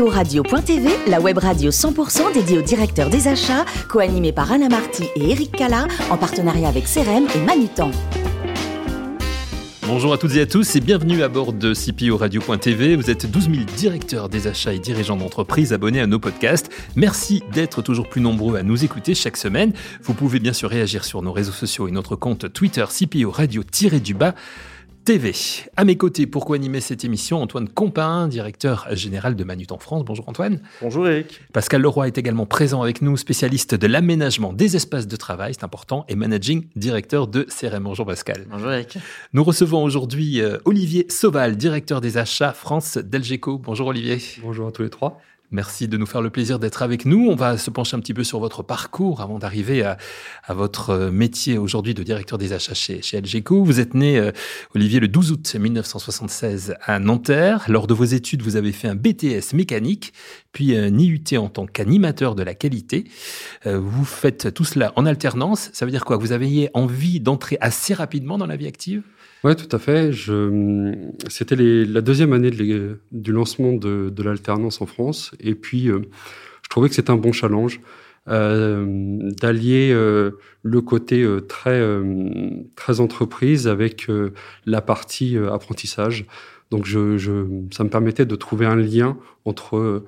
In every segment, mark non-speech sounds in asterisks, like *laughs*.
CPO Radio.tv, la web radio 100% dédiée aux directeurs des achats, co-animée par Alain Marty et Eric Cala, en partenariat avec CRM et Manutan. Bonjour à toutes et à tous et bienvenue à bord de CPO Radio.tv. Vous êtes 12 000 directeurs des achats et dirigeants d'entreprise abonnés à nos podcasts. Merci d'être toujours plus nombreux à nous écouter chaque semaine. Vous pouvez bien sûr réagir sur nos réseaux sociaux et notre compte Twitter CPO Radio-du-bas. TV. À mes côtés, pour co-animer cette émission, Antoine Compin, directeur général de Manutan France. Bonjour Antoine. Bonjour Eric. Pascal Leroy est également présent avec nous, spécialiste de l'aménagement des espaces de travail, c'est important, et managing directeur de CRM. Bonjour Pascal. Bonjour Eric. Nous recevons aujourd'hui euh, Olivier Sauval, directeur des achats France d'Elgeco. Bonjour Olivier. Bonjour à tous les trois. Merci de nous faire le plaisir d'être avec nous. On va se pencher un petit peu sur votre parcours avant d'arriver à, votre euh, métier aujourd'hui de directeur des achats chez, chez LGCO. Vous êtes né, euh, Olivier, le 12 août 1976 à Nanterre. Lors de vos études, vous avez fait un BTS mécanique, puis un IUT en tant qu'animateur de la qualité. Euh, vous faites tout cela en alternance. Ça veut dire quoi? Vous aviez envie d'entrer assez rapidement dans la vie active? Oui, tout à fait. C'était la deuxième année du lancement de, l'alternance en France. Et puis, euh, je trouvais que c'était un bon challenge euh, d'allier euh, le côté très, très entreprise avec la partie apprentissage. Donc, je, ça me permettait de trouver un lien entre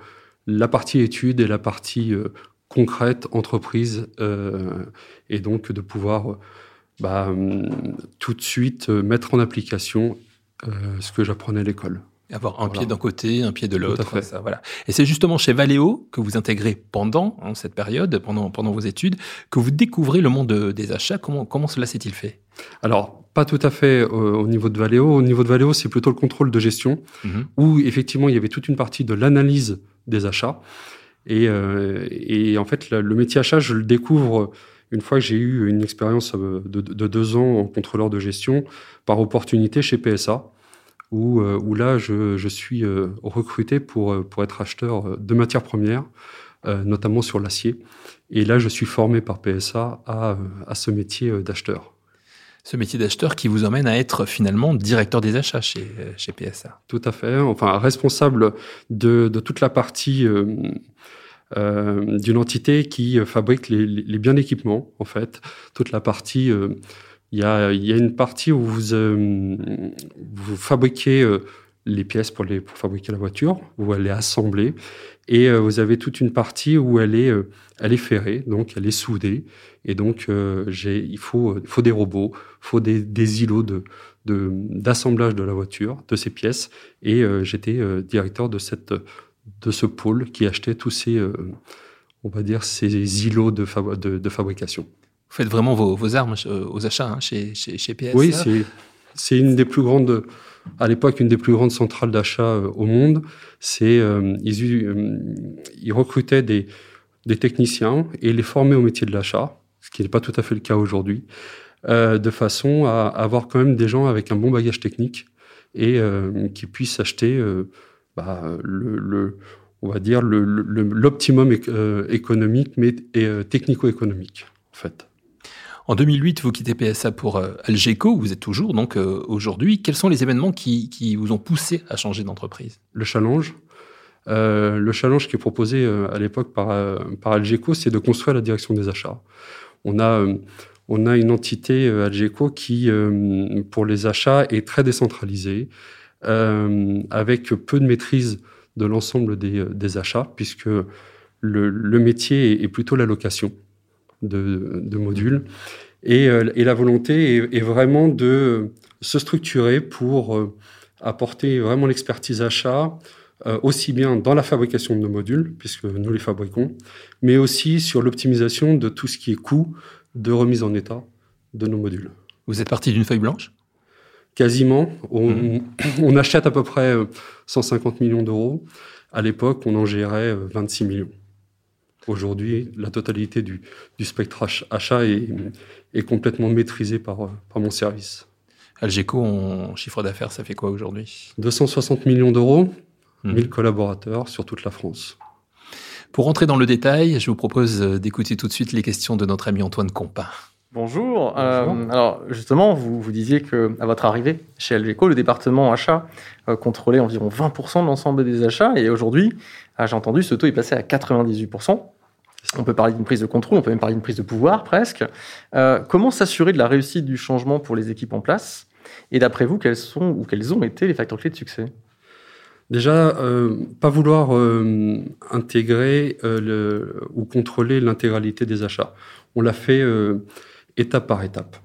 la partie études et la partie concrète entreprise. et donc, de pouvoir bah, hum, tout de suite euh, mettre en application euh, ce que j'apprenais à l'école. Avoir un pied d'un côté, un pied de l'autre. Voilà. Et c'est justement chez Valeo que vous intégrez pendant hein, cette période, pendant, pendant vos études, que vous découvrez le monde des achats. Comment, comment cela s'est-il fait? Alors, pas tout à fait euh, au niveau de Valeo. Au niveau de Valeo, c'est plutôt le contrôle de gestion, mhm. où effectivement, il y avait toute une partie de l'analyse des achats. Et, et en fait, le métier achat, je le découvre une fois que j'ai eu une expérience euh, de, deux ans en contrôleur de gestion, par opportunité chez PSA, où, euh, où là, je, je, suis euh, recruté pour, pour être acheteur de matières premières, notamment sur l'acier. Et là, je suis formé par PSA à, à ce métier d'acheteur. Ce métier d'acheteur qui vous emmène à être finalement directeur des achats chez, chez PSA. Tout à fait. Enfin, responsable de, de toute la partie euh, d'une entité qui euh, fabrique les, biens d'équipement, en fait. Toute la partie, euh, il y, a, y, a, une partie où vous, vous fabriquez les pièces pour, les, pour fabriquer la voiture, où elle est assemblée, et vous avez toute une partie où elle est, elle est ferrée, donc elle est soudée, et donc il faut, faut des robots, il faut des, des îlots de, d'assemblage de, la voiture, de ces pièces, et j'étais directeur de cette de ce pôle qui achetait tous ces, euh, on va dire, ces îlots de, de, fabrication. Vous faites vraiment vos, armes euh, aux achats hein, chez, chez, PSA Oui, c'est une des plus grandes, à l'époque, une des plus grandes centrales d'achat euh, au monde. C'est ils, ils, recrutaient des, des techniciens et les formaient au métier de l'achat, ce qui n'est pas tout à fait le cas aujourd'hui, de façon à avoir quand même des gens avec un bon bagage technique et qui puissent acheter bah, le, on va dire l'optimum euh, économique, mais euh, technico-économique, en fait. En 2008, vous quittez PSA pour euh, Algeco, vous êtes toujours donc aujourd'hui. Quels sont les événements qui, qui, vous ont poussé à changer d'entreprise? Le challenge. le challenge qui est proposé à l'époque par, par Algeco, c'est de construire la direction des achats. On a, on a une entité Algeco qui, pour les achats, est très décentralisée. Euh, avec peu de maîtrise de l'ensemble des, des, achats, puisque le, métier est plutôt la location de, modules. Et, euh, et, la volonté est, vraiment de se structurer pour euh, apporter vraiment l'expertise achat, aussi bien dans la fabrication de nos modules, puisque nous les fabriquons, mais aussi sur l'optimisation de tout ce qui est coût de remise en état de nos modules. Vous êtes parti d'une feuille blanche? Quasiment. On, on, achète à peu près 150 euh, millions d'euros. À l'époque, on en gérait 26 euh, millions. Aujourd'hui, la totalité du, du spectre achat est, est, complètement maîtrisée par, euh, par mon service. Algeco, en chiffre d'affaires, ça fait quoi aujourd'hui? 260 millions d'euros, 1000 mmh. collaborateurs sur toute la France. Pour rentrer dans le détail, je vous propose d'écouter tout de suite les questions de notre ami Antoine Compin. Bonjour. Euh, alors justement, vous, vous disiez que à votre arrivée chez Algeco, le département achat euh, contrôlait environ 20% de l'ensemble des achats, et aujourd'hui, ah, j'ai entendu, ce taux est passé à 98%. On peut parler d'une prise de contrôle, on peut même parler d'une prise de pouvoir presque. Euh, comment s'assurer de la réussite du changement pour les équipes en place? Et d'après vous, quels sont ou quels ont été les facteurs clés de succès? Déjà, pas vouloir intégrer le, ou contrôler l'intégralité des achats. On l'a fait étape par étape.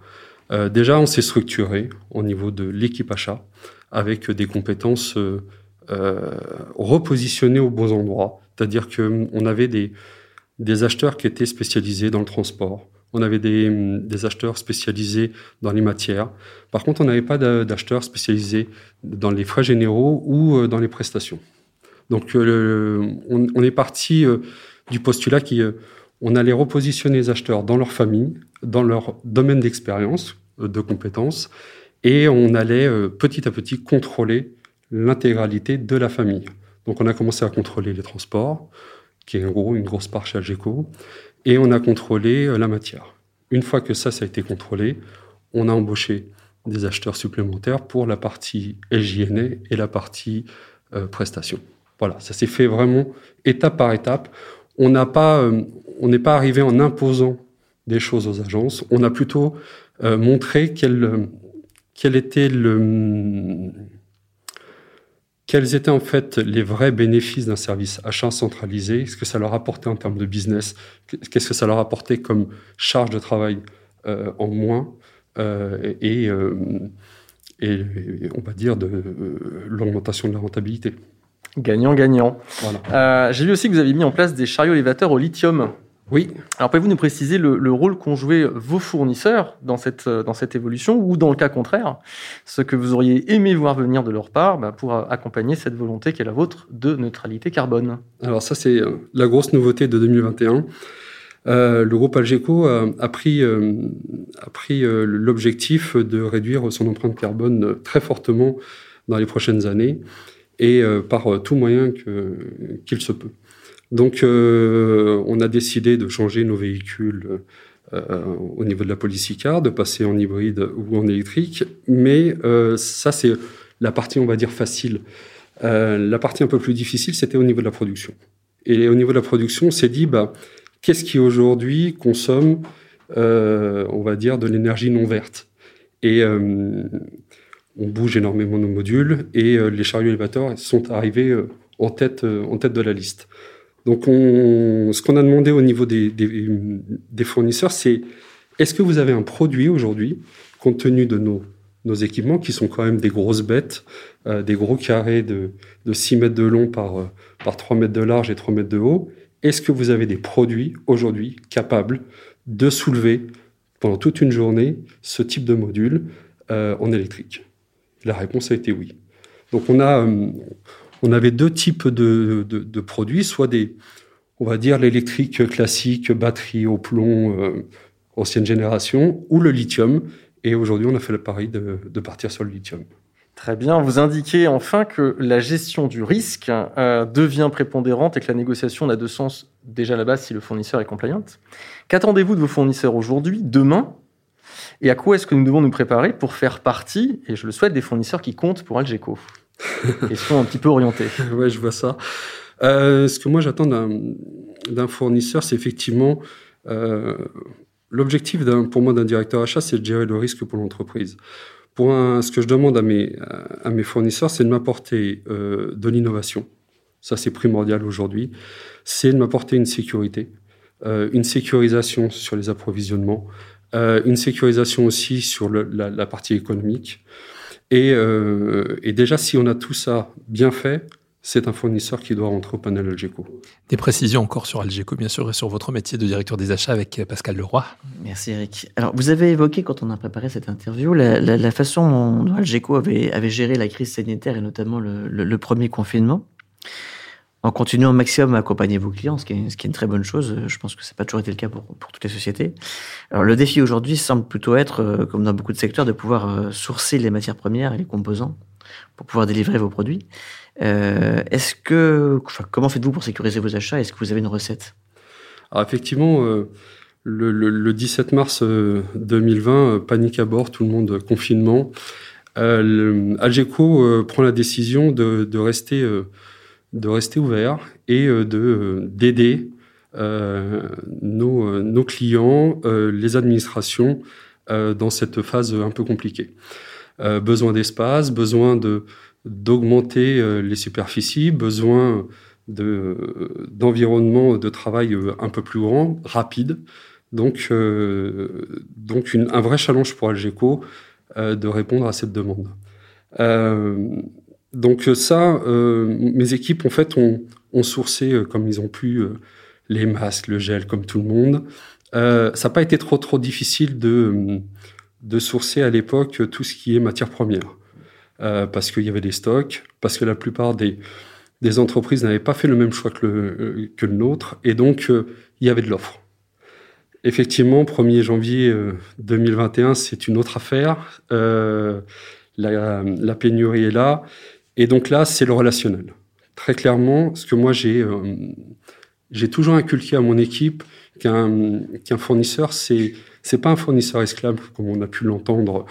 Euh, déjà, on s'est structuré au niveau de l'équipe achat avec des compétences euh, euh, repositionnées aux bons endroits. C'est-à-dire qu'on avait des, acheteurs qui étaient spécialisés dans le transport. On avait des, des acheteurs spécialisés dans les matières. Par contre, on n'avait pas d'acheteurs spécialisés dans les frais généraux ou dans les prestations. Donc, on, on, est parti du postulat qui on allait repositionner les acheteurs dans leur famille, dans leur domaine d'expérience, euh, de compétences, et on allait euh, petit à petit contrôler l'intégralité de la famille. Donc on a commencé à contrôler les transports, qui est en gros une grosse part chez Algeco, et on a contrôlé euh, la matière. Une fois que ça, ça a été contrôlé, on a embauché des acheteurs supplémentaires pour la partie SJNA et la partie prestation. Voilà, ça s'est fait vraiment étape par étape. Pas, on n'est pas arrivé en imposant des choses aux agences. On a plutôt euh, montré le, quels étaient en fait les vrais bénéfices d'un service achat centralisé, ce que ça leur apportait en termes de business, qu'est-ce que ça leur apportait comme charge de travail euh, en moins, euh, et, et, on va dire de l'augmentation de la rentabilité. Gagnant-gagnant. Voilà. J'ai vu aussi que vous avez mis en place des chariots élévateurs au lithium. Oui. Alors pouvez-vous nous préciser le, rôle qu'ont joué vos fournisseurs dans cette, dans cette évolution ou dans le cas contraire, ce que vous auriez aimé voir venir de leur part bah, pour accompagner cette volonté qui est la vôtre de neutralité carbone? Alors ça c'est euh, la grosse nouveauté de 2021. Euh, le groupe Algeco a, pris, euh, a pris l'objectif de réduire son empreinte carbone très fortement dans les prochaines années et par tout moyen qu'il se peut. Donc, euh, on a décidé de changer nos véhicules euh, au niveau de la policy car, de passer en hybride ou en électrique. Mais euh, ça, c'est la partie, on va dire, facile. la partie un peu plus difficile, c'était au niveau de la production. Et au niveau de la production, on s'est dit, bah, qu'est-ce qui aujourd'hui consomme, on va dire, de l'énergie non verte? Et on bouge énormément nos modules et les chariots élévateurs sont arrivés en tête, en tête de la liste. Donc, ce qu'on a demandé au niveau des, fournisseurs, c'est est-ce que vous avez un produit aujourd'hui, compte tenu de nos, équipements, qui sont quand même des grosses bêtes, euh, des gros carrés de, 6 mètres de long par, euh, par 3 mètres de large et 3 mètres de haut, est-ce que vous avez des produits aujourd'hui capables de soulever pendant toute une journée ce type de module euh, en électrique? La réponse a été oui. Donc on a, on avait deux types de, produits, soit des, on va dire l'électrique classique, batterie au plomb, euh, ancienne génération, ou le lithium. Et aujourd'hui, on a fait le pari de, partir sur le lithium. Très bien. Vous indiquez enfin que la gestion du risque euh, devient prépondérante et que la négociation n'a de sens déjà base si le fournisseur est compliant. Qu'attendez-vous de vos fournisseurs aujourd'hui, demain? Et à quoi est-ce que nous devons nous préparer pour faire partie, et je le souhaite, des fournisseurs qui comptent pour Algeco *laughs* Question un petit peu orientée. ouais, je vois ça. Euh, ce que moi j'attends d'un fournisseur, c'est effectivement euh, l'objectif pour moi d'un directeur achat, c'est de gérer le risque pour l'entreprise. Pour ce que je demande à mes, à mes fournisseurs, c'est de m'apporter euh, de l'innovation. Ça, c'est primordial aujourd'hui. C'est de m'apporter une sécurité, euh, une sécurisation sur les approvisionnements, une sécurisation aussi sur le, la, la, partie économique. Et, euh, et, déjà, si on a tout ça bien fait, c'est un fournisseur qui doit rentrer au panel Algeco. Des précisions encore sur Algeco, bien sûr, et sur votre métier de directeur des achats avec Pascal Leroy. Merci Eric. Alors, vous avez évoqué, quand on a préparé cette interview, la, la, la façon dont Algeco avait, avait, géré la crise sanitaire et notamment le, le, le premier confinement en continuant au maximum à accompagner vos clients, ce qui est, une très bonne chose. Je pense que ça n'a pas toujours été le cas pour, toutes les sociétés. Alors le défi aujourd'hui semble plutôt être, euh, comme dans beaucoup de secteurs, de pouvoir euh, sourcer les matières premières et les composants pour pouvoir délivrer vos produits. Euh, est-ce que, comment faites-vous pour sécuriser vos achats? Est-ce que vous avez une recette? Alors effectivement, euh, le, 17 mars 2020, panique à bord, tout le monde confinement. Algeco prend la décision de, rester, de rester ouvert et de d'aider nos, nos, clients, les administrations dans cette phase un peu compliquée. besoin d'espace, besoin d'augmenter les superficies, besoin d'environnement de, travail euh, un peu plus grand, rapide. Donc, euh, donc un vrai challenge pour Algeco euh, de répondre à cette demande. Donc ça, mes équipes en fait ont, sourcé comme ils ont pu les masques, le gel, comme tout le monde. ça n'a pas été trop trop difficile de sourcer à l'époque tout ce qui est matière première, parce qu'il y avait des stocks, parce que la plupart des entreprises n'avaient pas fait le même choix que le, euh, nôtre, et donc euh, il y avait de l'offre. Effectivement, 1er janvier 2021, euh, c'est une autre affaire. La, pénurie est là, et donc là, c'est le relationnel. Très clairement, ce que moi j'ai j'ai toujours inculqué à mon équipe qu'un fournisseur, c'est c'est pas un fournisseur esclave comme on a pu l'entendre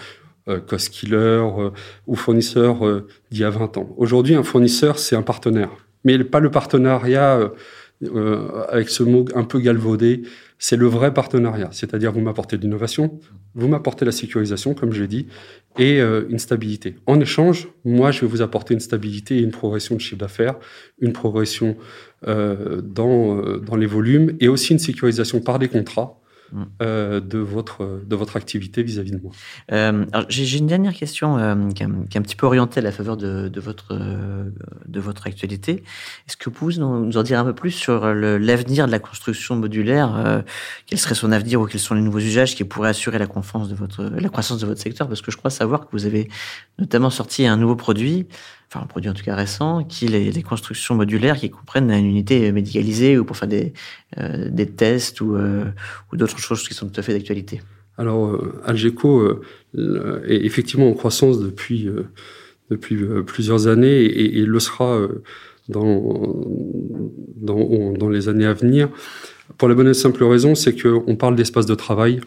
euh, killer euh, ou fournisseur euh, d'il y a 20 ans. Aujourd'hui, un fournisseur, c'est un partenaire. Mais pas le partenariat avec ce mot un peu galvaudé, c'est le vrai partenariat. C'est-à-dire, vous m'apportez de l'innovation, vous m'apportez la sécurisation, comme je l'ai dit, et une stabilité. En échange, moi, je vais vous apporter une stabilité et une progression de chiffre d'affaires, une progression dans, dans les volumes, et aussi une sécurisation par des contrats. Euh, de, votre, de votre activité vis-à-vis de moi. Euh, j'ai une dernière question euh, qui, est un, petit peu orientée à la faveur de, de votre, de votre actualité. Est-ce que vous pouvez nous, en dire un peu plus sur l'avenir de la construction modulaire Quel serait son avenir ou quels sont les nouveaux usages qui pourraient assurer la, de votre, la croissance de votre secteur? Parce que je crois savoir que vous avez notamment sorti un nouveau produit enfin un produit en tout cas récent, qui est les, constructions modulaires qui comprennent une unité médicalisée ou pour faire des, euh, des tests ou, euh, ou d'autres choses qui sont tout à fait d'actualité. Alors, euh, Algeco est effectivement en croissance depuis, depuis plusieurs années et, le sera dans, dans, dans, les années à venir. Pour la bonne et simple raison, c'est qu'on parle d'espace de travail,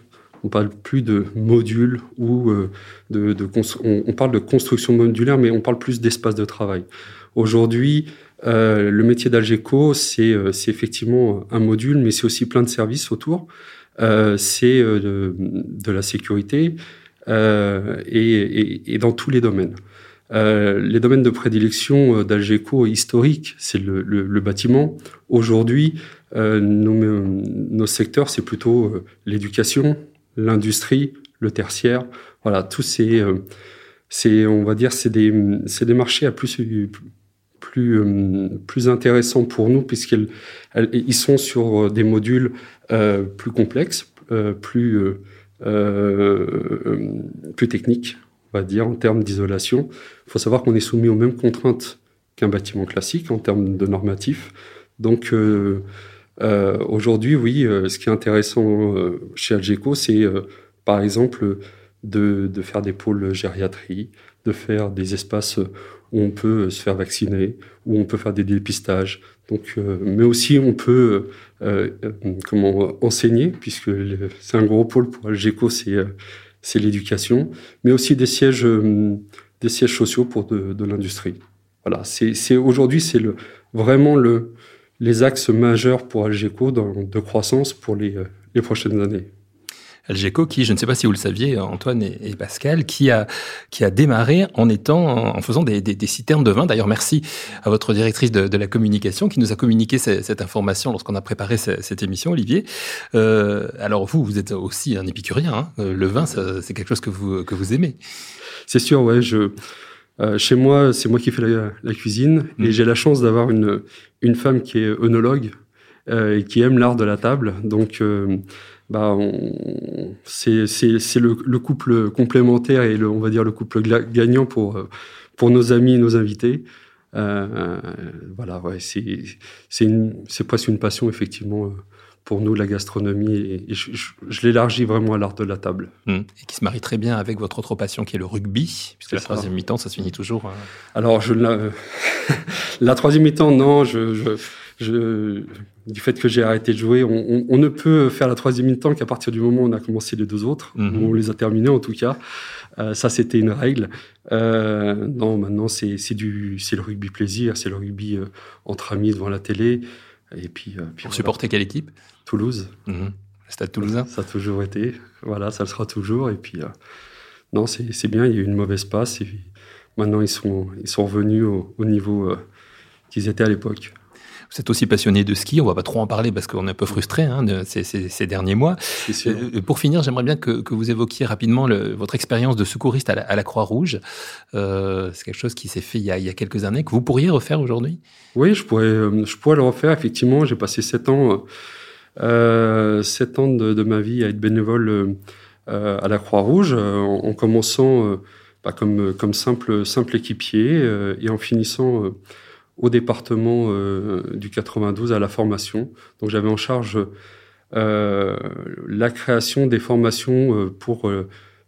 on parle plus de modules ou euh, de, on, parle de construction modulaire, mais on parle plus d'espace de travail. Aujourd'hui, euh, le métier d'Algeco, euh, c'est effectivement un module, mais c'est aussi plein de services autour. c'est de, la sécurité et, dans tous les domaines. les domaines de prédilection d'Algeco historique, c'est le, bâtiment. Aujourd'hui, nos, nos, secteurs, c'est plutôt l'éducation, l'industrie, le tertiaire. Voilà, tous ces, euh, c'est, on va dire, c'est des, des marchés à plus, plus, euh, plus intéressants pour nous puisqu'ils ils sont sur euh, des modules plus complexes, plus, plus techniques, on va dire, en termes d'isolation. Il faut savoir qu'on est soumis aux mêmes contraintes qu'un bâtiment classique en termes de normatifs. Donc, aujourd'hui, oui, euh, ce qui est intéressant euh, chez Algeco, c'est par exemple de, faire des pôles gériatrie, de faire des espaces où on peut se faire vacciner, où on peut faire des dépistages. Donc, mais aussi on peut comment enseigner, puisque c'est un gros pôle pour Algeco, c'est l'éducation, mais aussi des sièges des sièges sociaux pour de, l'industrie. Voilà, aujourd'hui c'est vraiment le les axes majeurs pour Algeco de croissance pour les, euh, les prochaines années. Algeco, qui, je ne sais pas si vous le saviez, Antoine et, Pascal, qui a, qui a démarré en étant, en faisant des, des, citernes de vin. D'ailleurs, merci à votre directrice de, de, la communication qui nous a communiqué cette, information lorsqu'on a préparé cette, émission, Olivier. Euh, alors vous, vous êtes aussi un épicurien. Hein. Euh, le vin, c'est quelque chose que vous, que vous aimez. C'est sûr, ouais. Je, euh, chez moi, c'est moi qui fais la, cuisine et mmh. j'ai la chance d'avoir une, une femme qui est œnologue euh, et qui aime l'art de la table. Donc, euh, bah, c'est le, le, couple complémentaire et le, on va dire le couple gagnant pour, pour nos amis et nos invités. voilà, ouais, c'est presque une passion, effectivement pour nous la gastronomie et, je, l'élargis vraiment à l'art de la table. Mmh. Et qui se marie très bien avec votre autre passion qui est le rugby, puisque la troisième mi-temps, ça se finit toujours. Hein. Alors, je la, *laughs* la troisième mi-temps, non, je, je, du fait que j'ai arrêté de jouer, on, ne peut faire la troisième mi-temps qu'à partir du moment où on a commencé les deux autres, mhm. on les a terminés en tout cas. Euh, ça, c'était une règle. Euh, non, maintenant, c'est du, c'est le rugby plaisir, c'est le rugby euh, entre amis devant la télé. Et puis, puis Pour supporter quelle équipe? Toulouse. Mhm. Stade Toulousain. Ça a toujours été. Voilà, ça le sera toujours. Et puis, non, c'est bien. Il y a eu une mauvaise passe. Et maintenant, ils sont, ils sont revenus au, au niveau qu'ils étaient à l'époque. Vous êtes aussi passionné de ski, on va pas trop en parler parce qu'on est un peu frustré hein, de ces, derniers mois. Euh, pour finir, j'aimerais bien que, vous évoquiez rapidement votre expérience de secouriste à la, Croix-Rouge. Euh, c'est quelque chose qui s'est fait il y, a, quelques années, que vous pourriez refaire aujourd'hui? Oui, je pourrais, euh, je pourrais le refaire. Effectivement, j'ai passé sept ans, sept ans de, ma vie à être bénévole à la Croix-Rouge, en, commençant bah, comme, comme simple, simple équipier et en finissant au département euh, du 92 à la formation. Donc j'avais en charge euh, la création des formations euh, pour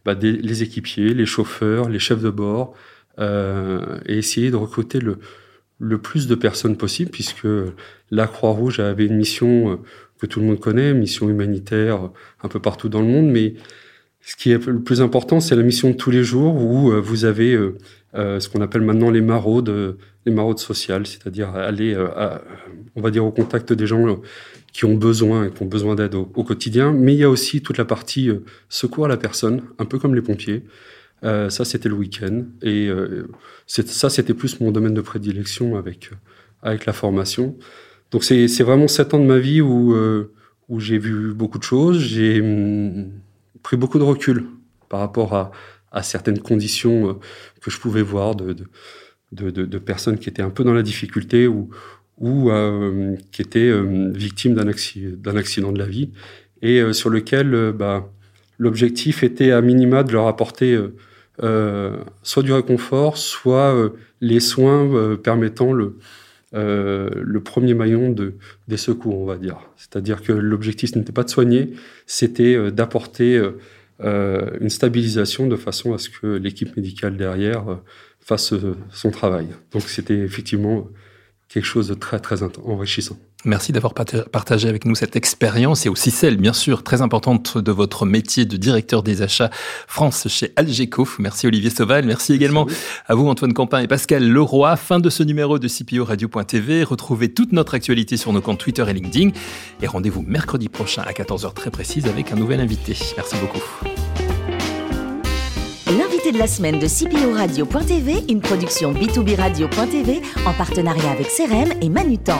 bah, les équipiers, les chauffeurs, les chefs de bord, et essayer de recruter le, le plus de personnes possible, puisque la Croix-Rouge avait une mission que tout le monde connaît, mission humanitaire un peu partout dans le monde, mais ce qui est le plus important, c'est la mission de tous les jours où vous avez ce qu'on appelle maintenant les maraudes, les maraudes sociales, c'est-à-dire aller, euh, on va dire, au contact des gens euh, qui ont besoin, qui ont besoin d'aide au, quotidien. Mais il y a aussi toute la partie euh, secours à la personne, un peu comme les pompiers. ça, c'était le week-end. Et ça, c'était plus mon domaine de prédilection avec, avec la formation. Donc, c'est vraiment sept ans de ma vie où, où j'ai vu beaucoup de choses. J'ai hum, pris beaucoup de recul par rapport à, à certaines conditions que je pouvais voir de, de de, personnes qui étaient un peu dans la difficulté ou, ou euh, qui étaient euh, victimes d'un accident, accident, de la vie et euh, sur lequel bah, l'objectif était à minima de leur apporter soit du réconfort, soit les soins permettant le, le premier maillon de, des secours, on va dire. C'est-à-dire que l'objectif n'était pas de soigner, c'était d'apporter une stabilisation de façon à ce que l'équipe médicale derrière fasse euh, son travail. Donc c'était effectivement quelque chose de très très enrichissant. Merci d'avoir partagé avec nous cette expérience et aussi celle, bien sûr, très importante de votre métier de directeur des achats France chez Algeco. Merci Olivier Sauval. Merci également à vous Antoine Campin et Pascal Leroy. Fin de ce numéro de CPO Radio.tv. Retrouvez toute notre actualité sur nos comptes Twitter et LinkedIn. Et rendez-vous mercredi prochain à 14h très précise avec un nouvel invité. Merci beaucoup de la semaine de CPO Radio.tv, une production B2B Radio.tv en partenariat avec CRM et Manutan.